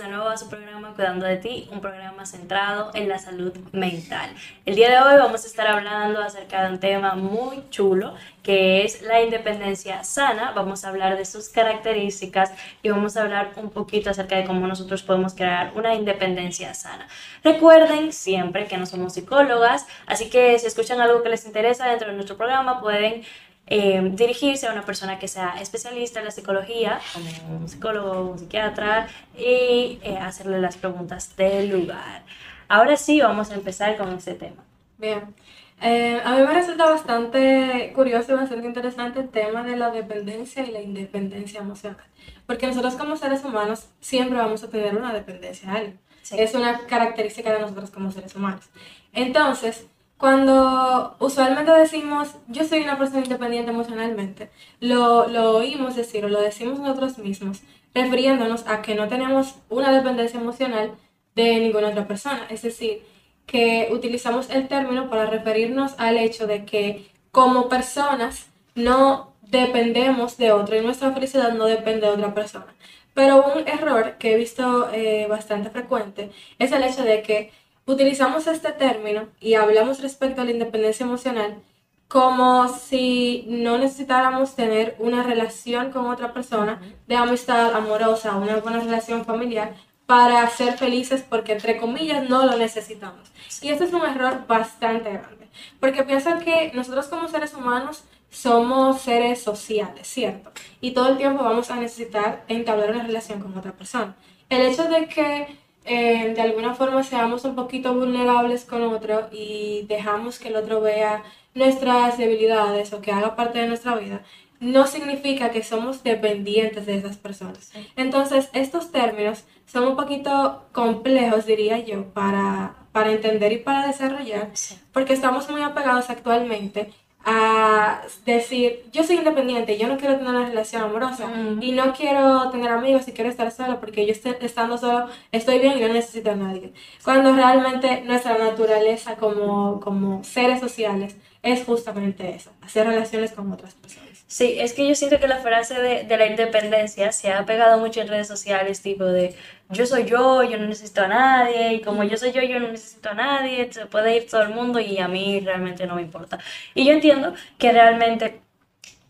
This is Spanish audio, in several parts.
de nuevo a su programa Cuidando de ti, un programa centrado en la salud mental. El día de hoy vamos a estar hablando acerca de un tema muy chulo que es la independencia sana. Vamos a hablar de sus características y vamos a hablar un poquito acerca de cómo nosotros podemos crear una independencia sana. Recuerden siempre que no somos psicólogas, así que si escuchan algo que les interesa dentro de nuestro programa pueden eh, dirigirse a una persona que sea especialista en la psicología, como un psicólogo, un psiquiatra, y eh, hacerle las preguntas del lugar. Ahora sí, vamos a empezar con este tema. Bien. Eh, a mí me resulta bastante curioso y bastante interesante el tema de la dependencia y la independencia emocional. Porque nosotros como seres humanos siempre vamos a tener una dependencia a alguien. Es una característica de nosotros como seres humanos. Entonces, cuando usualmente decimos, yo soy una persona independiente emocionalmente, lo, lo oímos decir o lo decimos nosotros mismos, refiriéndonos a que no tenemos una dependencia emocional de ninguna otra persona. Es decir, que utilizamos el término para referirnos al hecho de que como personas no dependemos de otro y nuestra felicidad no depende de otra persona. Pero un error que he visto eh, bastante frecuente es el hecho de que utilizamos este término y hablamos respecto a la independencia emocional como si no necesitáramos tener una relación con otra persona de amistad amorosa, una buena relación familiar para ser felices porque entre comillas no lo necesitamos. Y esto es un error bastante grande, porque piensan que nosotros como seres humanos somos seres sociales, ¿cierto? Y todo el tiempo vamos a necesitar entablar una relación con otra persona. El hecho de que eh, de alguna forma seamos un poquito vulnerables con otro y dejamos que el otro vea nuestras debilidades o que haga parte de nuestra vida, no significa que somos dependientes de esas personas. Entonces, estos términos son un poquito complejos, diría yo, para, para entender y para desarrollar, porque estamos muy apegados actualmente a decir, yo soy independiente, yo no quiero tener una relación amorosa y no quiero tener amigos y quiero estar solo porque yo estando solo estoy bien y no necesito a nadie. Cuando realmente nuestra naturaleza como, como seres sociales es justamente eso, hacer relaciones con otras personas. Sí, es que yo siento que la frase de, la independencia se ha pegado mucho en redes sociales, tipo de yo soy yo, yo no necesito a nadie, y como yo soy yo, yo no necesito a nadie, se puede ir todo el mundo y a mí realmente no me importa. Y yo entiendo que realmente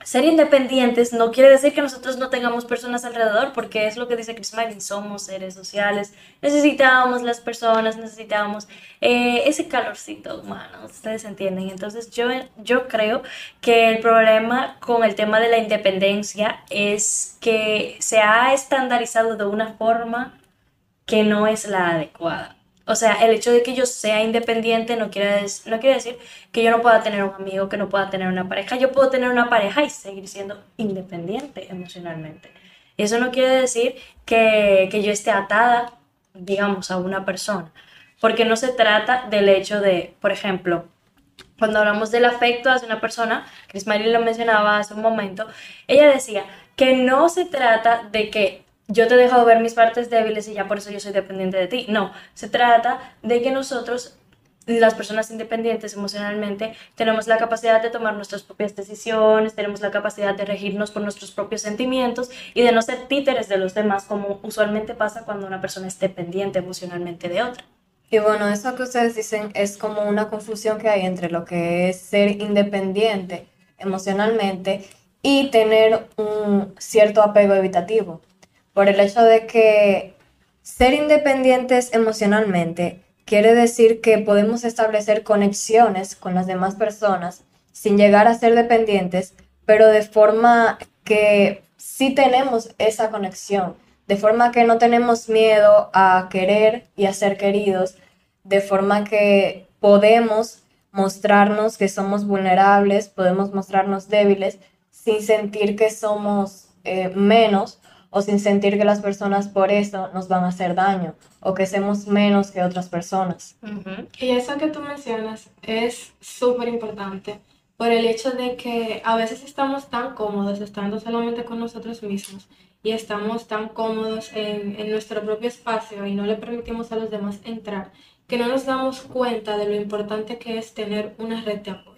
ser independientes no quiere decir que nosotros no tengamos personas alrededor, porque es lo que dice Chris Martin, somos seres sociales, necesitamos las personas, necesitamos eh, ese calorcito humano, ustedes entienden. Entonces yo, yo creo que el problema con el tema de la independencia es que se ha estandarizado de una forma que no es la adecuada. O sea, el hecho de que yo sea independiente no quiere, no quiere decir que yo no pueda tener un amigo, que no pueda tener una pareja. Yo puedo tener una pareja y seguir siendo independiente emocionalmente. Eso no quiere decir que, que yo esté atada, digamos, a una persona. Porque no se trata del hecho de, por ejemplo, cuando hablamos del afecto hacia una persona, Chris Marie lo mencionaba hace un momento, ella decía que no se trata de que yo te he dejado ver mis partes débiles y ya por eso yo soy dependiente de ti. No, se trata de que nosotros, las personas independientes emocionalmente, tenemos la capacidad de tomar nuestras propias decisiones, tenemos la capacidad de regirnos por nuestros propios sentimientos y de no ser títeres de los demás como usualmente pasa cuando una persona es dependiente emocionalmente de otra. Y bueno, eso que ustedes dicen es como una confusión que hay entre lo que es ser independiente emocionalmente y tener un cierto apego evitativo por el hecho de que ser independientes emocionalmente quiere decir que podemos establecer conexiones con las demás personas sin llegar a ser dependientes, pero de forma que sí tenemos esa conexión, de forma que no tenemos miedo a querer y a ser queridos, de forma que podemos mostrarnos que somos vulnerables, podemos mostrarnos débiles sin sentir que somos eh, menos o sin sentir que las personas por eso nos van a hacer daño o que seamos menos que otras personas. Y eso que tú mencionas es súper importante por el hecho de que a veces estamos tan cómodos estando solamente con nosotros mismos y estamos tan cómodos en, en nuestro propio espacio y no le permitimos a los demás entrar que no nos damos cuenta de lo importante que es tener una red de apoyo.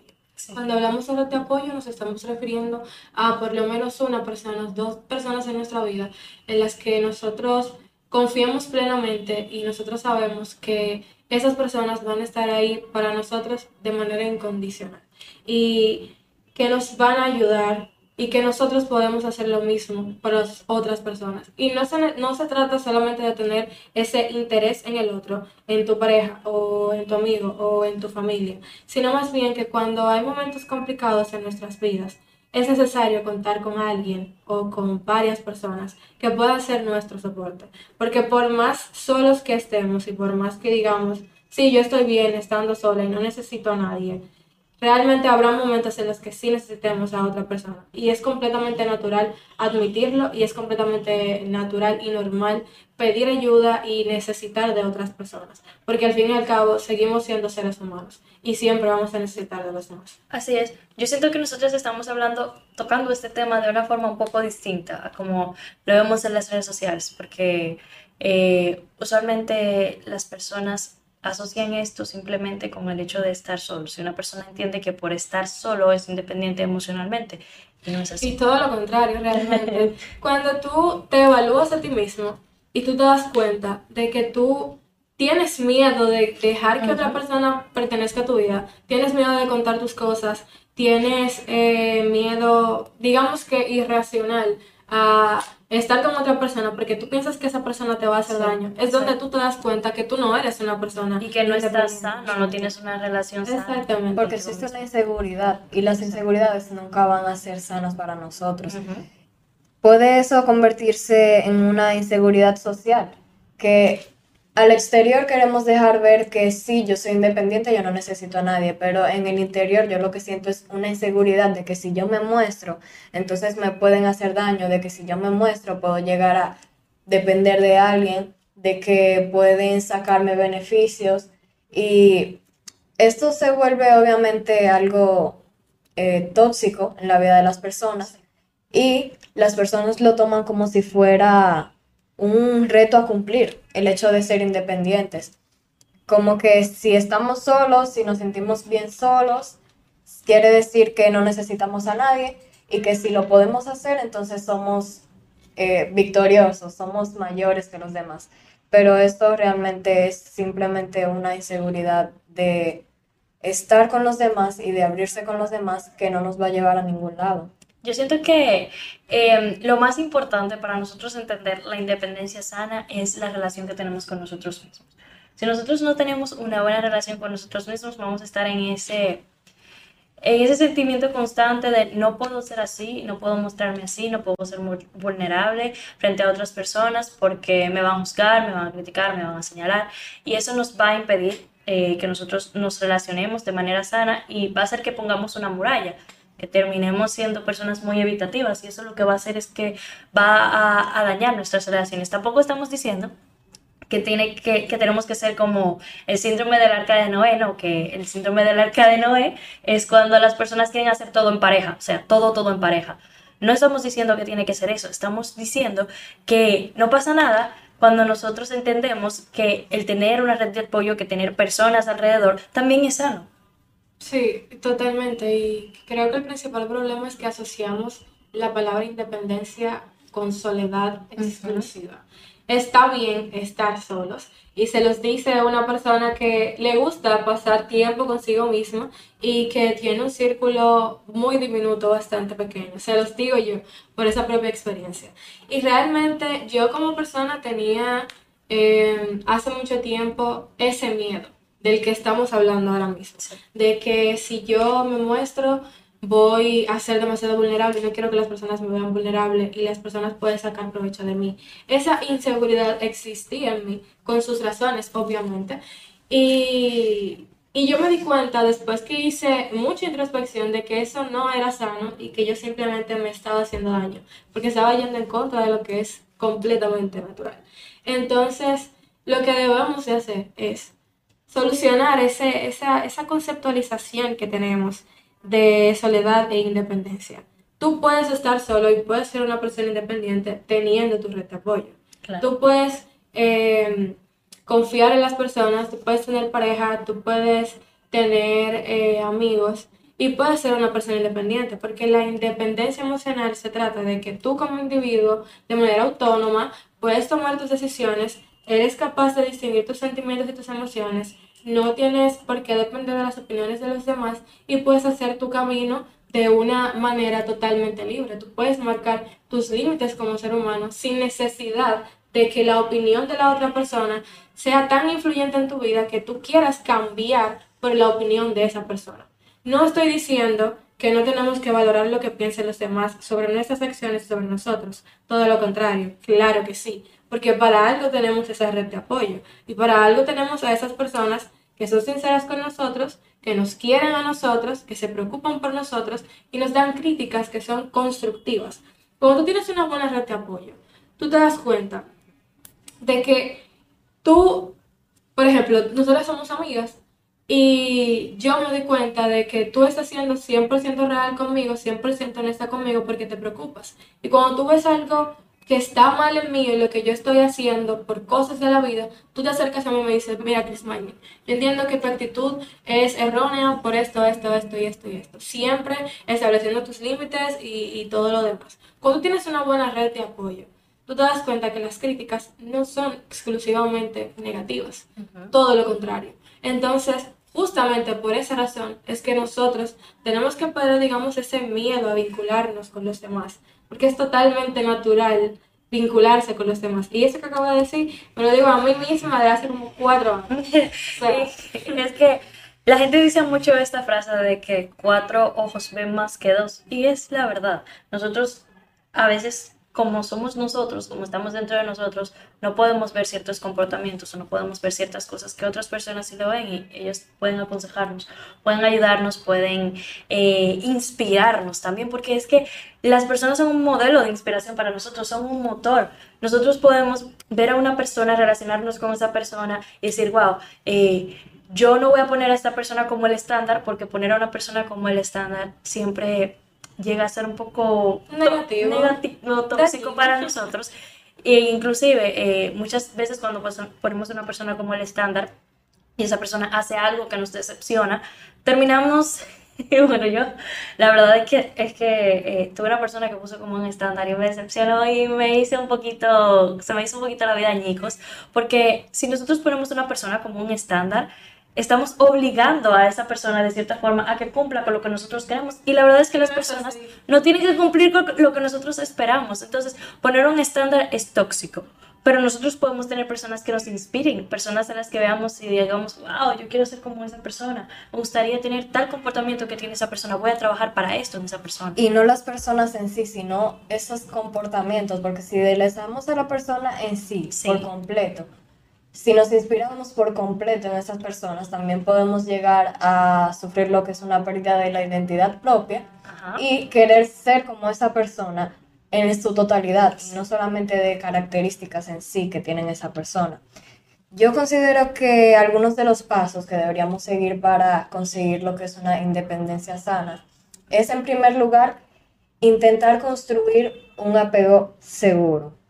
Cuando hablamos sobre de apoyo nos estamos refiriendo a por lo menos una persona, dos personas en nuestra vida en las que nosotros confiemos plenamente y nosotros sabemos que esas personas van a estar ahí para nosotros de manera incondicional y que nos van a ayudar y que nosotros podemos hacer lo mismo para otras personas. Y no se, no se trata solamente de tener ese interés en el otro, en tu pareja o en tu amigo o en tu familia, sino más bien que cuando hay momentos complicados en nuestras vidas, es necesario contar con alguien o con varias personas que puedan ser nuestro soporte. Porque por más solos que estemos y por más que digamos, sí, yo estoy bien estando sola y no necesito a nadie, realmente habrá momentos en los que sí necesitemos a otra persona. Y es completamente natural admitirlo y es completamente natural y normal pedir ayuda y necesitar de otras personas. Porque al fin y al cabo seguimos siendo seres humanos y siempre vamos a necesitar de los demás. Así es. Yo siento que nosotros estamos hablando, tocando este tema de una forma un poco distinta a como lo vemos en las redes sociales. Porque eh, usualmente las personas asocian esto simplemente con el hecho de estar solo. Si una persona entiende que por estar solo es independiente emocionalmente, y no es así. Y todo lo contrario, realmente. Cuando tú te evalúas a ti mismo y tú te das cuenta de que tú tienes miedo de dejar que otra persona pertenezca a tu vida, tienes miedo de contar tus cosas, tienes eh, miedo, digamos que irracional, a estar con otra persona porque tú piensas que esa persona te va a hacer daño. Es donde tú te das cuenta que tú no eres una persona. Y que no estás sano, no tienes una relación sana. Exactamente. Porque existe una inseguridad y las inseguridades nunca van a ser sanas para nosotros. Puede eso convertirse en una inseguridad social, que al exterior queremos dejar ver que sí, yo soy independiente, yo no necesito a nadie, pero en el interior yo lo que siento es una inseguridad de que si yo me muestro, entonces me pueden hacer daño, de que si yo me muestro puedo llegar a depender de alguien, de que pueden sacarme beneficios. Y esto se vuelve obviamente algo eh, tóxico en la vida de las personas y las personas lo toman como si fuera un reto a cumplir, el hecho de ser independientes. Como que si estamos solos, si nos sentimos bien solos, quiere decir que no necesitamos a nadie y que si lo podemos hacer, entonces somos eh, victoriosos, somos mayores que los demás. Pero esto realmente es simplemente una inseguridad de estar con los demás y de abrirse con los demás que no nos va a llevar a ningún lado. Yo siento que em, lo más importante para nosotros entender la independencia sana es la relación que tenemos con nosotros mismos. Si nosotros no tenemos una buena relación con nosotros mismos, vamos a estar en ese, en ese sentimiento constante de no puedo ser así, no puedo mostrarme así, no puedo ser vulnerable frente a otras personas porque me van a juzgar, me van a criticar, me van a señalar. Y eso nos va a impedir eh, que nosotros nos relacionemos de manera sana y va a hacer que pongamos una muralla terminemos siendo personas muy evitativas y eso lo que va a hacer es que va a, dañar nuestras relaciones. Tampoco estamos diciendo que, tiene que, tenemos que ser como el síndrome del arca de Noé, ¿no? Que el síndrome del arca de Noé es cuando las personas quieren hacer todo en pareja, o sea, todo, todo en pareja. No estamos diciendo que tiene que ser eso, estamos diciendo que no pasa nada cuando nosotros entendemos que el tener una red de apoyo, que tener personas alrededor, también es sano. Sí, totalmente. Y creo que el principal problema es que asociamos la palabra independencia con soledad exclusiva. Está bien estar solos y se los dice una persona que le gusta pasar tiempo consigo mismo y que tiene un círculo muy diminuto, bastante pequeño. Se los digo yo por esa propia experiencia. Y realmente yo como persona tenía eh, hace mucho tiempo ese miedo del que estamos hablando ahora mismo. De que si yo me muestro, voy a ser demasiado vulnerable, no quiero que las personas me vean vulnerable y las personas pueden sacar provecho de mí. Esa inseguridad existía en mí, con sus razones, obviamente. Y, y yo me di cuenta después que hice mucha introspección de que eso no era sano y que yo simplemente me estaba haciendo daño, porque estaba yendo en contra de lo que es completamente natural. Entonces, lo que debemos de hacer es solucionar ese, esa, esa conceptualización que tenemos de soledad e independencia. Tú puedes estar solo y puedes ser una persona independiente teniendo tu red de apoyo. Tú puedes eh, confiar en las personas, tú puedes tener pareja, tú puedes tener eh, amigos y puedes ser una persona independiente, porque la independencia emocional se trata de que tú como individuo, de manera autónoma, puedes tomar tus decisiones, eres capaz de distinguir tus sentimientos y tus emociones, no tienes por qué depender de las opiniones de los demás y puedes hacer tu camino de una manera totalmente libre. Tú puedes marcar tus límites como ser humano sin necesidad de que la opinión de la otra persona sea tan influyente en tu vida que tú quieras cambiar por la opinión de esa persona. No estoy diciendo que no tenemos que valorar lo que piensen los demás sobre nuestras acciones, sobre nosotros. Todo lo contrario, claro que sí, porque para algo tenemos esa red de apoyo y para algo tenemos a esas personas que son sinceras con nosotros, que nos quieren a nosotros, que se preocupan por nosotros y nos dan críticas que son constructivas. Cuando tú tienes una buena red de apoyo, tú te das cuenta de que tú, por ejemplo, nosotros somos amigas y yo me doy cuenta de que tú estás siendo 100% real conmigo, 100% honesta conmigo porque te preocupas. Y cuando tú ves algo que está mal en mí, en lo que yo estoy haciendo por cosas de la vida, tú te acercas a mí y me dices, mira, Chris Magni, yo entiendo que tu actitud es errónea por esto, esto, esto y esto y esto. Siempre estableciendo tus límites y, y todo lo demás. Cuando tienes una buena red de apoyo, tú te das cuenta que las críticas no son exclusivamente negativas, todo lo contrario. Entonces, justamente por esa razón es que nosotros tenemos que perder, digamos, ese miedo a vincularnos con los demás, porque es totalmente natural vincularse con los demás. Y eso que acabo de decir, me lo digo a mí misma de hace como cuatro años. es que la gente dice mucho esta frase de que cuatro ojos ven más que dos, y es la verdad. Nosotros a veces como somos nosotros, como estamos dentro de nosotros, no podemos ver ciertos comportamientos o no podemos ver ciertas cosas que otras personas sí lo ven y ellos pueden aconsejarnos, pueden ayudarnos, pueden eh, inspirarnos también, porque es que las personas son un modelo de inspiración para nosotros, son un motor. Nosotros podemos ver a una persona, relacionarnos con esa persona y decir, wow, eh, yo no voy a poner a esta persona como el estándar, porque poner a una persona como el estándar siempre llega a ser un poco negativo, negativo tóxico para nosotros. E inclusive, eh, muchas veces cuando ponemos a una persona como el estándar y esa persona hace algo que nos decepciona, terminamos, bueno, yo, la verdad es que, es que eh, tuve una persona que puso como un estándar y me decepcionó y me hice un poquito, se me hizo un poquito la vida añicos, porque si nosotros ponemos a una persona como un estándar, estamos obligando a esa persona de cierta forma a que cumpla con lo que nosotros queremos. Y la verdad es que las personas no tienen que cumplir con lo que nosotros esperamos. Entonces, poner un estándar es tóxico. Pero nosotros podemos tener personas que nos inspiren, personas a las que veamos y digamos, wow, yo quiero ser como esa persona, me gustaría tener tal comportamiento que tiene esa persona, voy a trabajar para esto en esa persona. Y no las personas en sí, sino esos comportamientos, porque si les damos a la persona en sí, sí. por completo, si nos inspiramos por completo en esas personas, también podemos llegar a sufrir lo que es una pérdida de la identidad propia y querer ser como esa persona en su totalidad, no solamente de características en sí que tienen esa persona. Yo considero que algunos de los pasos que deberíamos seguir para conseguir lo que es una independencia sana es, en primer lugar, intentar construir un apego seguro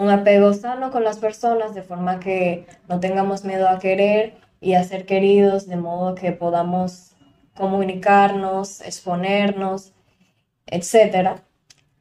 un apego sano con las personas de forma que no tengamos miedo a querer y a ser queridos, de modo que podamos comunicarnos, exponernos, etc.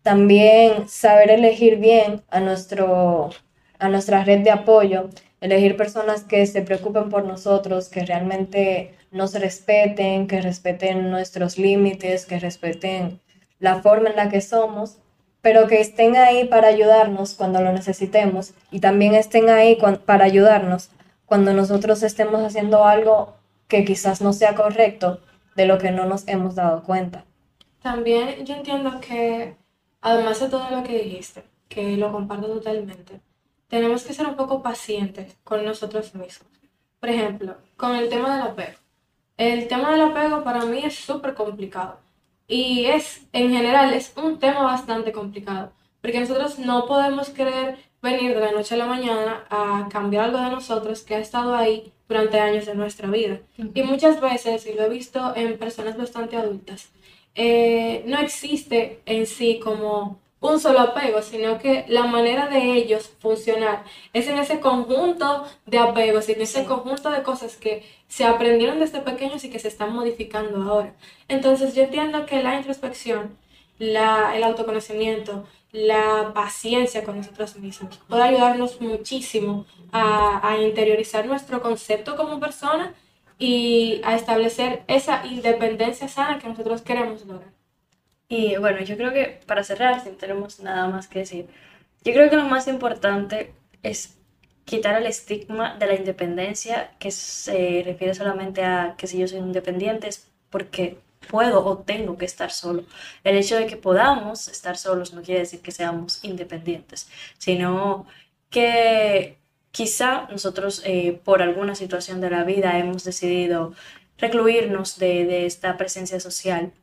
También saber elegir bien a, nuestro, a nuestra red de apoyo, elegir personas que se preocupen por nosotros, que realmente nos respeten, que respeten nuestros límites, que respeten la forma en la que somos pero que estén ahí para ayudarnos cuando lo necesitemos y también estén ahí para ayudarnos cuando nosotros estemos haciendo algo que quizás no sea correcto de lo que no nos hemos dado cuenta. También yo entiendo que, además de todo lo que dijiste, que lo comparto totalmente, tenemos que ser un poco pacientes con nosotros mismos. Por ejemplo, con el tema del apego. El tema del apego para mí es súper complicado y es, en general, es un tema bastante complicado, porque nosotros no podemos querer venir de la noche a la mañana a cambiar algo de nosotros que ha estado ahí durante años de nuestra vida. Y muchas veces, y lo he visto en personas bastante adultas, eh, no existe en sí como un solo apego, sino que la manera de ellos funcionar es en ese conjunto de apegos, en ese conjunto de cosas que se aprendieron desde pequeños y que se están modificando ahora. Entonces yo entiendo que la introspección, la, el autoconocimiento la paciencia con nosotros mismos. Puede ayudarnos muchísimo a, a interiorizar nuestro concepto como persona y a establecer esa independencia sana que nosotros queremos lograr. Y bueno, yo creo que para cerrar, si no tenemos nada más que decir, yo creo que lo más importante es quitar el estigma de la independencia que se refiere solamente a que si yo soy independiente es porque puedo o tengo que estar solo. El hecho de que podamos estar solos no quiere decir que seamos independientes, sino que quizá nosotros eh, por alguna situación de la vida hemos decidido recluirnos de, de esta presencia social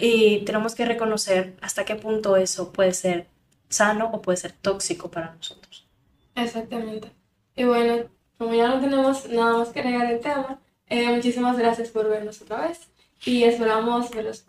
y tenemos que reconocer hasta qué punto eso puede ser sano o puede ser tóxico para nosotros. Exactamente. Y bueno, como ya no tenemos nada más que agregar el tema, eh, muchísimas gracias por vernos otra vez y esperamos verlos